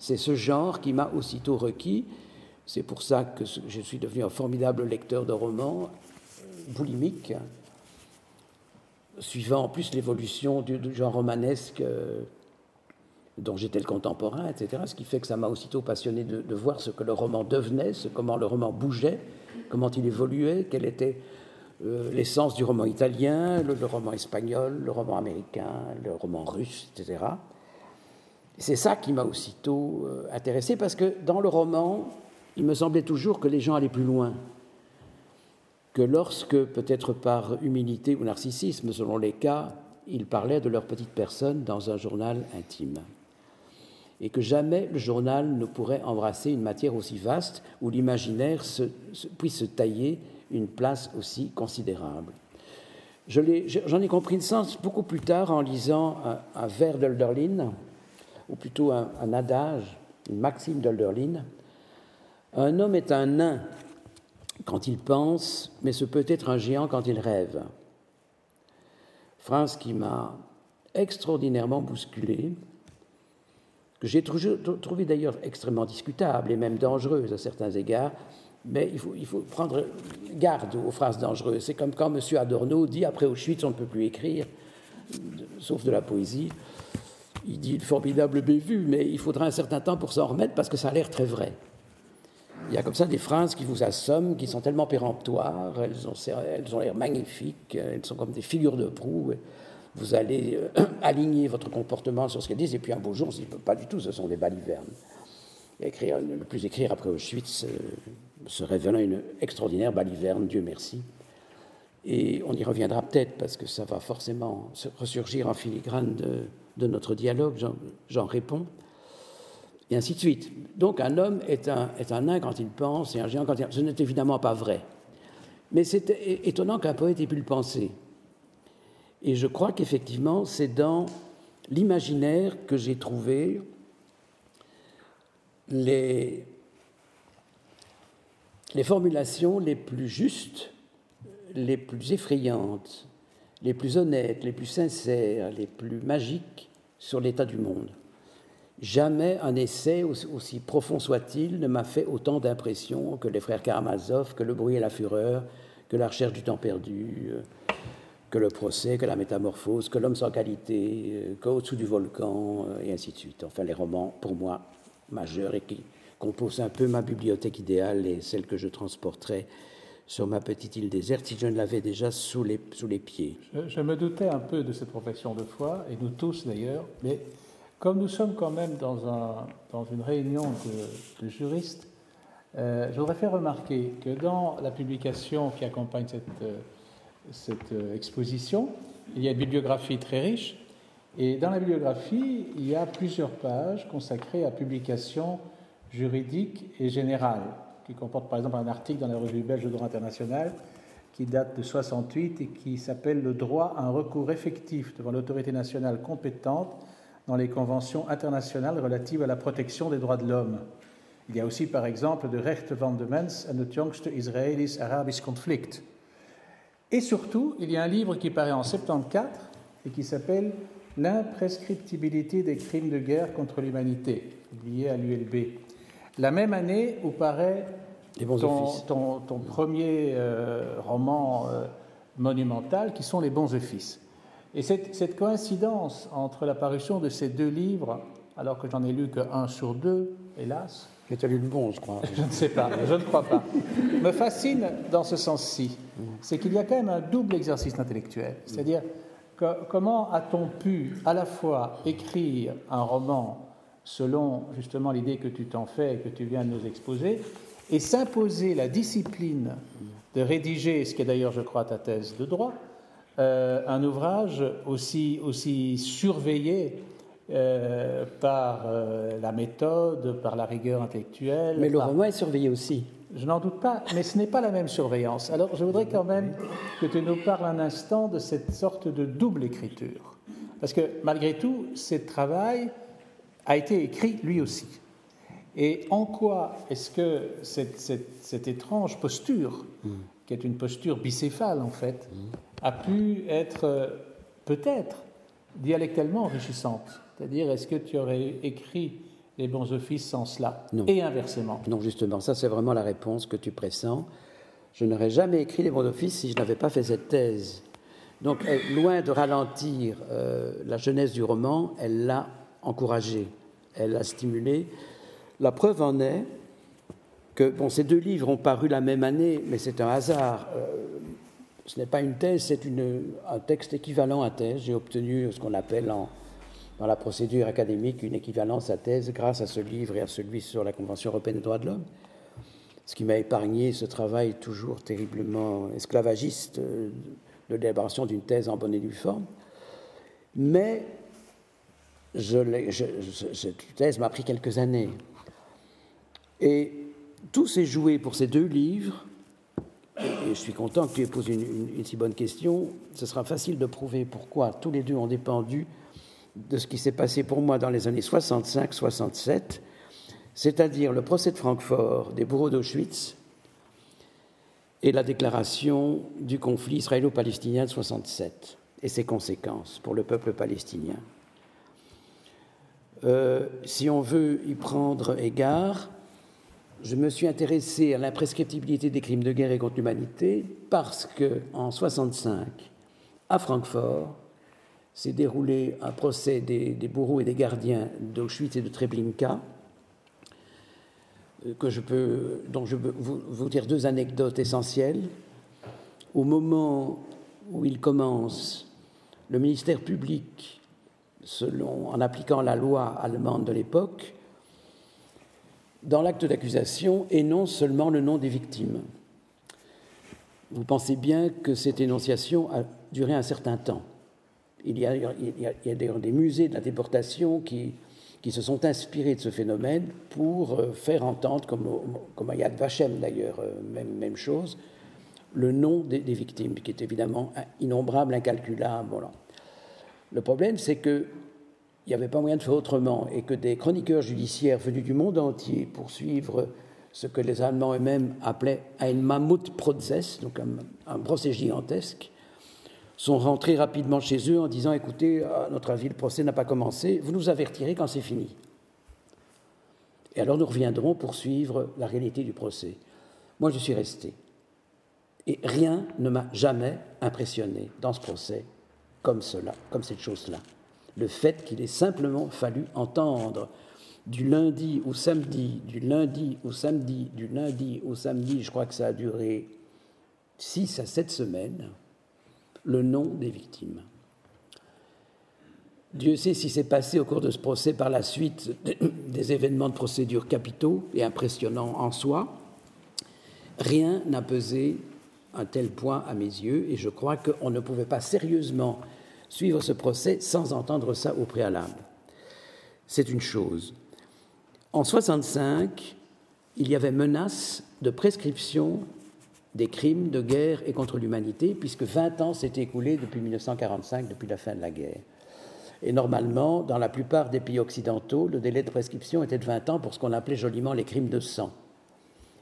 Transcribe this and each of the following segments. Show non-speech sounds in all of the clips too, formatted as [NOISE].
C'est ce genre qui m'a aussitôt requis. C'est pour ça que je suis devenu un formidable lecteur de romans, boulimique, suivant en plus l'évolution du, genre romanesque euh, dont j'étais le contemporain, etc. Ce qui fait que ça m'a aussitôt passionné de, voir ce que le roman devenait, ce, comment le roman bougeait, comment il évoluait, quelle était euh, l'essence du roman italien, le, roman espagnol, le roman américain, le roman russe, etc. C'est ça qui m'a aussitôt euh, intéressé parce que dans le roman, il me semblait toujours que les gens allaient plus loin que lorsque, peut-être par humilité ou narcissisme, selon les cas, ils parlaient de leur petite personne dans un journal intime. Et que jamais le journal ne pourrait embrasser une matière aussi vaste où l'imaginaire puisse se tailler une place aussi considérable. J'en ai, compris le sens beaucoup plus tard en lisant un, vers d'Hölderlin, ou plutôt un, adage, une maxime d'Hölderlin. Un homme est un nain quand il pense, mais ce peut être un géant quand il rêve. Phrase qui m'a extraordinairement bousculé, que j'ai trouvé d'ailleurs extrêmement discutable et même dangereuse à certains égards, mais il faut prendre garde aux phrases dangereuses. C'est comme quand M. Adorno dit après Auschwitz on ne peut plus écrire, sauf de la poésie. Il dit formidable bévue, mais il faudra un certain temps pour s'en remettre parce que ça a l'air très vrai. Il y a comme ça des phrases qui vous assomment, qui sont tellement péremptoires, elles ont, elles ont l'air magnifiques, elles sont comme des figures de proue. Vous allez euh, [CLEARS THROAT] aligner votre comportement sur ce qu'elles disent, et puis un beau jour, on se dit pas du tout, ce sont des balivernes. Écrire, ne plus écrire après Auschwitz euh, se révélant une extraordinaire baliverne, Dieu merci. Et on y reviendra peut-être parce que ça va forcément ressurgir en filigrane de, de notre dialogue, j'en réponds et ainsi de suite. Donc un homme est un, nain quand il pense et un géant quand il... Ce n'est évidemment pas vrai. Mais c'est étonnant qu'un poète ait pu le penser. Et je crois qu'effectivement, c'est dans l'imaginaire que j'ai trouvé les formulations les plus justes, les plus effrayantes, les plus honnêtes, les plus sincères, les plus magiques sur l'état du monde. Jamais un essai, aussi profond soit-il, ne m'a fait autant d'impression que les frères Karamazov, que Le bruit et la fureur, que La recherche du temps perdu, euh, que Le procès, que La métamorphose, que L'homme sans qualité, euh, qu'Au-dessous du volcan, euh, et ainsi de suite. Enfin, les romans, pour moi, majeurs et qui composent un peu ma bibliothèque idéale et celle que je transporterai sur ma petite île déserte si je ne l'avais déjà sous les, sous les pieds. Je, me doutais un peu de cette profession de foi, et nous tous d'ailleurs, mais comme nous sommes quand même dans, un, dans une réunion de, juristes, euh, je voudrais faire remarquer que dans la publication qui accompagne cette, euh, cette euh, exposition, il y a une bibliographie très riche, et dans la bibliographie, il y a plusieurs pages consacrées à publications juridiques et générales, qui comportent par exemple un article dans la revue belge de droit international qui date de 68 et qui s'appelle Le droit à un recours effectif devant l'autorité nationale compétente dans les conventions internationales relatives à la protection des droits de l'homme. Il y a aussi, par exemple, de Rechte van de Mens en het jongste Israëlisch-Arabisch conflict. Et surtout, il y a un livre qui paraît en 74 et qui s'appelle L'imprescriptibilité des crimes de guerre contre l'humanité, publié à l'ULB. La même année où paraît ton, ton, premier euh, roman euh, monumental, qui sont Les bons offices. Et cette, coïncidence entre l'apparition de ces deux livres, alors que j'en ai lu qu'un sur deux, hélas. Mais tu as lu le bon, je crois. [LAUGHS] je ne sais pas, je ne crois pas. Me fascine dans ce sens-ci. C'est qu'il y a quand même un double exercice intellectuel. C'est-à-dire, comment a-t-on pu à la fois écrire un roman selon justement l'idée que tu t'en fais et que tu viens de nous exposer, et s'imposer la discipline de rédiger, ce qui est d'ailleurs, je crois, ta thèse de droit, euh, un ouvrage aussi, aussi surveillé euh, par euh, la méthode, par la rigueur intellectuelle. Mais le roman est surveillé aussi. Je n'en doute pas, mais ce n'est pas la même surveillance. Alors je voudrais quand même que tu nous parles un instant de cette sorte de double écriture. Parce que malgré tout, ce travail a été écrit lui aussi. Et en quoi est-ce que cette, cette, étrange posture, mm. qui est une posture bicéphale en fait, mm a pu être euh, peut-être dialectalement enrichissante? C'est-à-dire, est-ce que tu aurais écrit les bons offices sans cela, et inversement. Non, justement, ça c'est vraiment la réponse que tu pressens. Je n'aurais jamais écrit les bons offices si je n'avais pas fait cette thèse. Donc, loin de ralentir euh, la jeunesse du roman, elle l'a encouragé, elle l'a stimulé. La preuve en est que bon, ces deux livres ont paru la même année, mais c'est un hasard. Euh, ce n'est pas une thèse, c'est un texte équivalent à thèse. J'ai obtenu ce qu'on appelle dans la procédure académique une équivalence à thèse grâce à ce livre et à celui sur la Convention européenne des droits de l'homme, ce qui m'a épargné ce travail toujours terriblement esclavagiste euh, de l'élaboration d'une thèse en bonne et due forme. Mais cette thèse m'a pris quelques années. Et tout s'est joué pour ces deux livres et je suis content que tu aies posé une, si bonne question. Ce sera facile de prouver pourquoi tous les deux ont dépendu de ce qui s'est passé pour moi dans les années 65-67, c'est-à-dire le procès de Francfort des bourreaux d'Auschwitz et la déclaration du conflit israélo-palestinien de 67 et ses conséquences pour le peuple palestinien. Euh, si on veut y prendre égard, je me suis intéressé à l'imprescriptibilité des crimes de guerre et contre l'humanité parce que en 65, à Francfort, s'est déroulé un procès des, bourreaux et des gardiens d'Auschwitz et de Treblinka, euh, dont je peux vous, dire deux anecdotes essentielles. Au moment où il commence, le ministère public, en appliquant la loi allemande de l'époque, dans l'acte d'accusation énonce seulement le nom des victimes. Vous pensez bien que cette énonciation a duré un certain temps. Il y a, d'ailleurs des musées de la déportation qui, se sont inspirés de ce phénomène pour euh, faire entendre, comme, comme à Yad Vashem d'ailleurs, euh, même, chose, le nom des, victimes, qui est évidemment innombrable, incalculable. Le problème, c'est que il n'y avait pas moyen de faire autrement et que des chroniqueurs judiciaires venus du monde entier pour suivre ce que les Allemands eux-mêmes appelaient ein Mammutprozess, donc un, procès gigantesque, sont rentrés rapidement chez eux en disant écoutez, à notre avis, le procès n'a pas commencé, vous nous avertirez quand c'est fini. Et alors nous reviendrons pour suivre la réalité du procès. Moi, je suis resté. Et rien ne m'a jamais impressionné dans ce procès comme cela, comme cette chose-là le fait qu'il ait simplement fallu entendre du lundi au samedi, du lundi au samedi, du lundi au samedi, je crois que ça a duré six à sept semaines, le nom des victimes. Dieu sait si s'est passé au cours de ce procès par la suite [COUGHS] des événements de procédure capitaux et impressionnants en soi. Rien n'a pesé un tel point à mes yeux et je crois qu'on ne pouvait pas sérieusement suivre ce procès sans entendre ça au préalable. C'est une chose. En 65, il y avait menace de prescription des crimes de guerre et contre l'humanité, puisque 20 ans s'étaient écoulés depuis 1945, depuis la fin de la guerre. Et normalement, dans la plupart des pays occidentaux, le délai de prescription était de 20 ans pour ce qu'on appelait joliment les crimes de sang.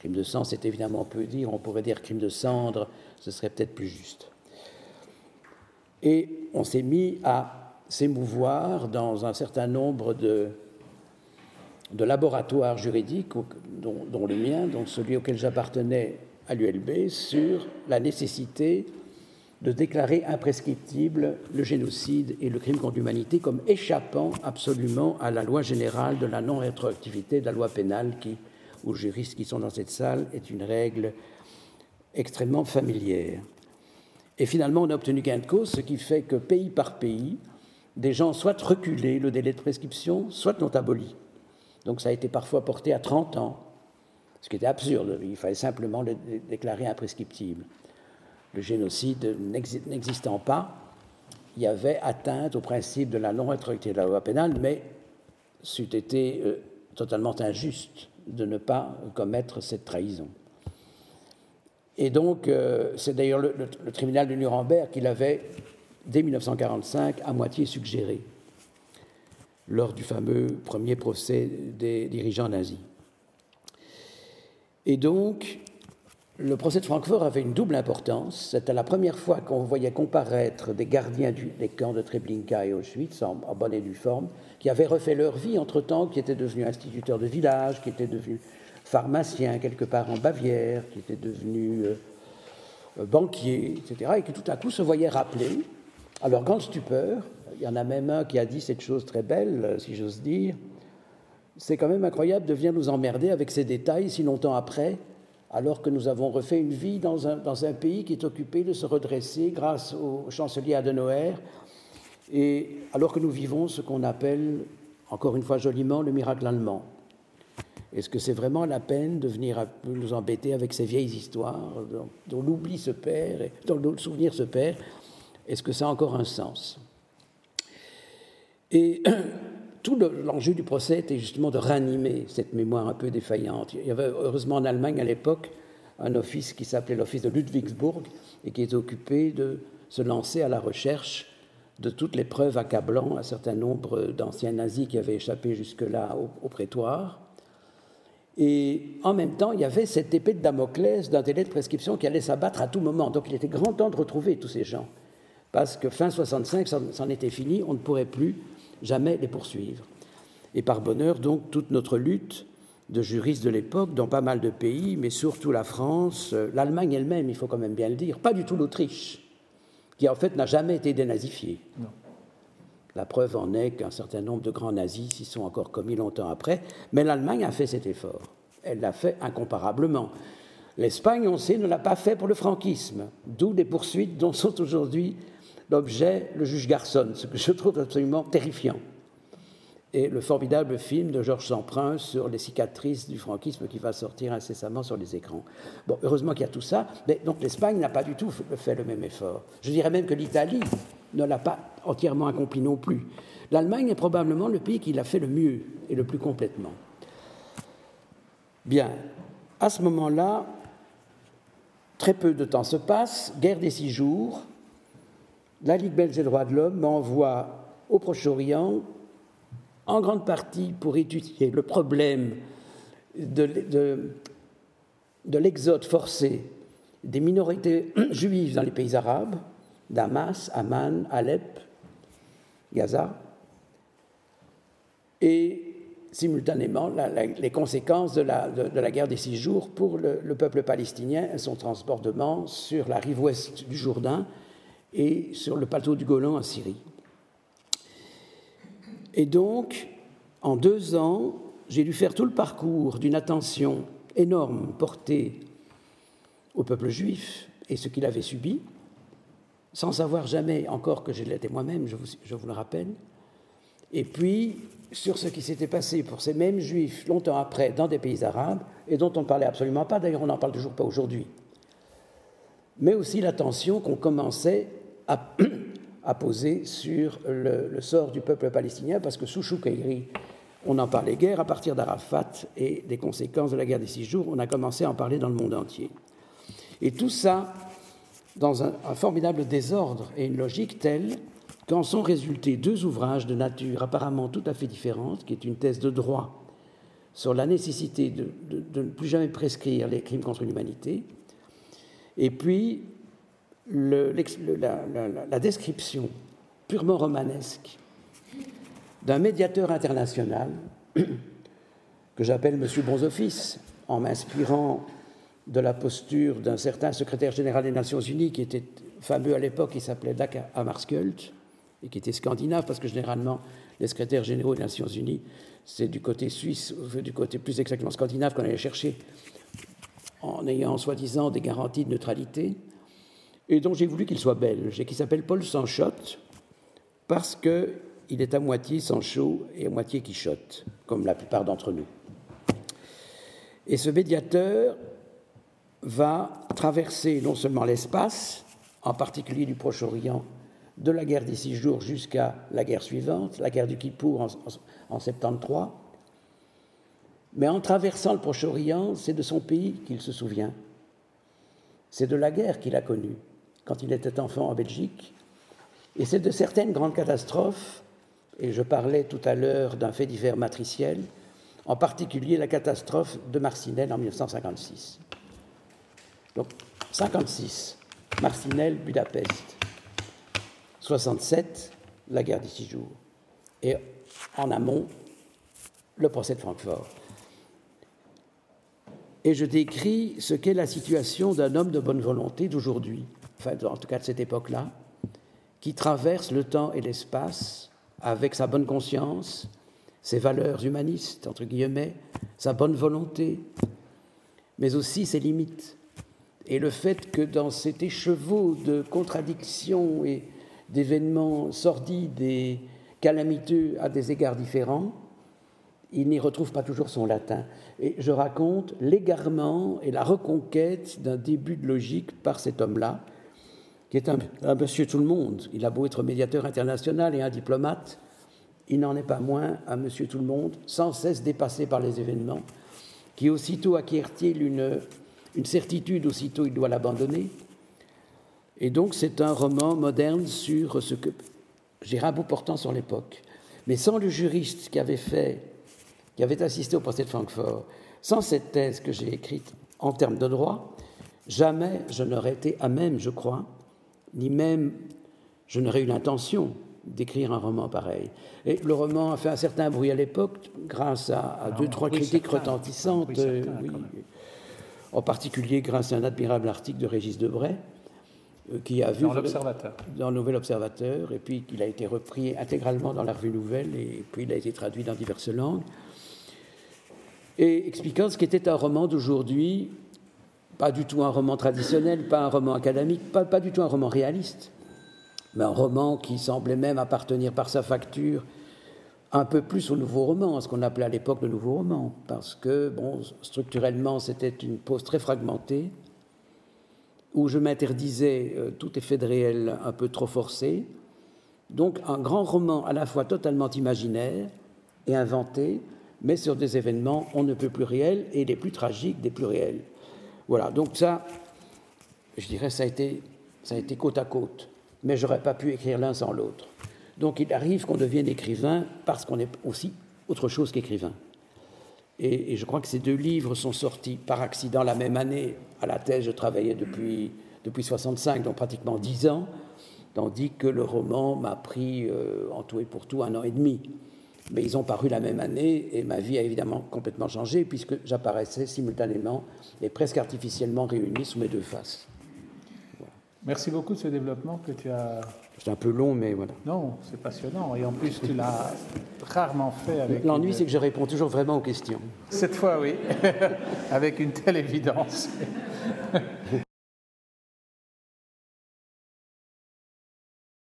Crime de sang, c'est évidemment peu dire, on pourrait dire crime de cendre, ce serait peut-être plus juste. Et on s'est mis à s'émouvoir dans un certain nombre de, de laboratoires juridiques, dont, le mien, dont celui auquel j'appartenais à l'ULB, sur la nécessité de déclarer imprescriptible le génocide et le crime contre l'humanité comme échappant absolument à la loi générale de la non-rétroactivité de la loi pénale qui, aux juristes qui sont dans cette salle, est une règle extrêmement familière. Et finalement, on a obtenu gain de cause, ce qui fait que pays par pays, des gens soit reculé le délai de prescription, soit l'ont aboli. Donc ça a été parfois porté à 30 ans, ce qui était absurde. Il fallait simplement le déclarer imprescriptible. Le génocide n'existant pas, il y avait atteinte au principe de la non-rétroactivité de la loi pénale, mais c'eût été euh, totalement injuste de ne pas commettre cette trahison. Et donc, euh, c'est d'ailleurs le, tribunal de Nuremberg qui l'avait, dès 1945, à moitié suggéré, lors du fameux premier procès des dirigeants nazis. Et donc, le procès de Francfort avait une double importance. C'était la première fois qu'on voyait comparaître des gardiens des camps de Treblinka et Auschwitz en, bonne et due forme, qui avaient refait leur vie entre-temps, qui étaient devenus instituteurs de village, qui étaient devenus pharmaciens quelque part en Bavière, qui étaient devenus euh, banquiers, etc., et qui tout à coup se voyaient rappeler, à leur grande stupeur, il y en a même un qui a dit cette chose très belle, si j'ose dire, c'est quand même incroyable de venir nous emmerder avec ces détails si longtemps après, alors que nous avons refait une vie dans un, pays qui est occupé de se redresser grâce au chancelier Adenauer, et alors que nous vivons ce qu'on appelle, encore une fois joliment, le miracle allemand. Est-ce que c'est vraiment la peine de venir nous embêter avec ces vieilles histoires dont, l'oubli se perd, et, dont le souvenir se perd? Est-ce que ça a encore un sens? [CLEARS THROAT] tout l'enjeu du procès était justement de ranimer cette mémoire un peu défaillante. Il y avait heureusement en Allemagne à l'époque un office qui s'appelait l'office de Ludwigsburg et qui est occupé de se lancer à la recherche de toutes les preuves accablant un certain nombre d'anciens nazis qui avaient échappé jusque-là au, prétoire. Et en même temps, il y avait cette épée de Damoclès d'un délai de prescription qui allait s'abattre à tout moment. Donc il était grand temps de retrouver tous ces gens. Parce que fin 65, c'en était fini, on ne pourrait plus jamais les poursuivre. Et par bonheur, donc, toute notre lutte de juristes de l'époque, dans pas mal de pays, mais surtout la France, euh, l'Allemagne elle-même, il faut quand même bien le dire, pas du tout l'Autriche, qui en fait n'a jamais été dénazifiée. La preuve en est qu'un certain nombre de grands nazis s'y sont encore commis longtemps après, mais l'Allemagne a fait cet effort. Elle l'a fait incomparablement. L'Espagne, on sait, ne l'a pas fait pour le franquisme, d'où les poursuites dont sont aujourd'hui l'objet le juge Garçon, ce que je trouve absolument terrifiant. Et le formidable film de Georges Samprin sur les cicatrices du franquisme qui va sortir incessamment sur les écrans. Bon, heureusement qu'il y a tout ça, mais donc l'Espagne n'a pas du tout fait le même effort. Je dirais même que l'Italie ne l'a pas entièrement accompli non plus. L'Allemagne est probablement le pays qui l'a fait le mieux et le plus complètement. Bien, à ce moment-là, très peu de temps se passe, guerre des six jours, la Ligue belge des droits de l'homme m'envoie au Proche-Orient, en grande partie pour étudier le problème de, l'exode forcé des minorités [CLEARS THROAT] juives dans les pays arabes, Damas, Amman, Alep, Gaza, et simultanément les conséquences de la, guerre des six jours pour le, le, peuple palestinien et son transportement sur la rive ouest du Jourdain et sur le plateau du Golan en Syrie. Et donc, en deux ans, j'ai dû faire tout le parcours d'une attention énorme portée au peuple juif et ce qu'il avait subi, sans savoir jamais encore que je l'étais moi-même, je vous, je vous le rappelle, et puis sur ce qui s'était passé pour ces mêmes juifs longtemps après dans des pays arabes, et dont on ne parlait absolument pas, d'ailleurs on n'en parle toujours pas aujourd'hui, mais aussi l'attention qu'on commençait à, [CLEARS THROAT] poser sur le, sort du peuple palestinien, parce que sous Choukairi, on en parlait guère, à partir d'Arafat et des conséquences de la guerre des six jours, on a commencé à en parler dans le monde entier. Et tout ça dans un, un formidable désordre et une logique telle qu'en sont résultés deux ouvrages de nature apparemment tout à fait différente, qui est une thèse de droit sur la nécessité de, de ne plus jamais prescrire les crimes contre l'humanité, et puis la, description purement romanesque d'un médiateur international [CLEARS THROAT] que j'appelle Monsieur Bonzoffice, en m'inspirant de la posture d'un certain secrétaire général des Nations Unies qui était fameux à l'époque, qui s'appelait Dag Hammarskjöld, et qui était scandinave, parce que généralement, les secrétaires généraux des Nations Unies, c'est du côté suisse, du côté plus exactement scandinave qu'on allait chercher, en ayant soi-disant des garanties de neutralité et dont j'ai voulu qu'il soit belge, et qui s'appelle Paul Sanchotte, parce qu'il est à moitié Sancho et à moitié Quichotte, comme la plupart d'entre nous. Et ce médiateur va traverser non seulement l'espace, en particulier du Proche-Orient, de la guerre des six jours jusqu'à la guerre suivante, la guerre du Kippour en, en, en 73, mais en traversant le Proche-Orient, c'est de son pays qu'il se souvient. C'est de la guerre qu'il a connue quand il était enfant en Belgique. Et c'est de certaines grandes catastrophes, et je parlais tout à l'heure d'un fait divers matriciel, en particulier la catastrophe de Marcinelle en 1956. Donc 56, Marcinelle, Budapest. 67, la guerre des six jours. Et en amont, le procès de Francfort. Et je décris ce qu'est la situation d'un homme de bonne volonté d'aujourd'hui, enfin en tout cas de cette époque-là, qui traverse le temps et l'espace avec sa bonne conscience, ses valeurs humanistes, entre guillemets, sa bonne volonté, mais aussi ses limites. Et le fait que dans cet écheveau de contradictions et d'événements sordides et calamiteux à des égards différents, il n'y retrouve pas toujours son latin. Et je raconte l'égarement et la reconquête d'un début de logique par cet homme-là, qui est un, monsieur tout le monde. Il a beau être médiateur international et un diplomate, il n'en est pas moins un monsieur tout le monde, sans cesse dépassé par les événements, qui aussitôt acquiert-il une, une certitude, aussitôt il doit l'abandonner. Et donc c'est un roman moderne sur ce que un bout portant sur l'époque. Mais sans le juriste qui avait fait, qui avait assisté au procès de Francfort, sans cette thèse que j'ai écrite en termes de droit, jamais je n'aurais été à même, je crois, ni même je n'aurais eu l'intention d'écrire un roman pareil. Et le roman a fait un certain bruit à l'époque, grâce à, deux, trois critiques retentissantes, euh, en particulier grâce à un admirable article de Régis Debray, euh, qui a vu dans l'Observateur. Dans le Nouvel Observateur, et puis il a été repris intégralement dans la Revue Nouvelle, et puis il a été traduit dans diverses langues, et expliquant ce qu'était un roman d'aujourd'hui, pas du tout un roman traditionnel, pas un roman académique, pas, du tout un roman réaliste, mais un roman qui semblait même appartenir par sa facture un peu plus au nouveau roman, à ce qu'on appelait à l'époque le nouveau roman, parce que, structurellement, c'était une pose très fragmentée, où je m'interdisais euh, tout effet de réel un peu trop forcé. Donc, un grand roman à la fois totalement imaginaire et inventé, mais sur des événements on ne peut plus réels et les plus tragiques des plus réels. Voilà, donc ça, je dirais, ça a été, côte à côte, mais j'aurais pas pu écrire l'un sans l'autre. Donc il arrive qu'on devienne écrivain parce qu'on est aussi autre chose qu'écrivain. Et, je crois que ces deux livres sont sortis par accident la même année. À la thèse, je travaillais depuis, depuis 65, donc pratiquement dix ans, tandis que le roman m'a pris euh, en tout et pour tout un an et demi. Mais ils ont paru la même année et ma vie a évidemment complètement changé puisque j'apparaissais simultanément et presque artificiellement réuni sous mes deux faces. Merci beaucoup de ce développement que tu as. C'est un peu long, mais voilà. Non, c'est passionnant. Et en plus, tu l'as rarement fait avec. L'ennui, c'est que je réponds toujours vraiment aux questions. Cette fois, oui. [LAUGHS] avec une telle évidence.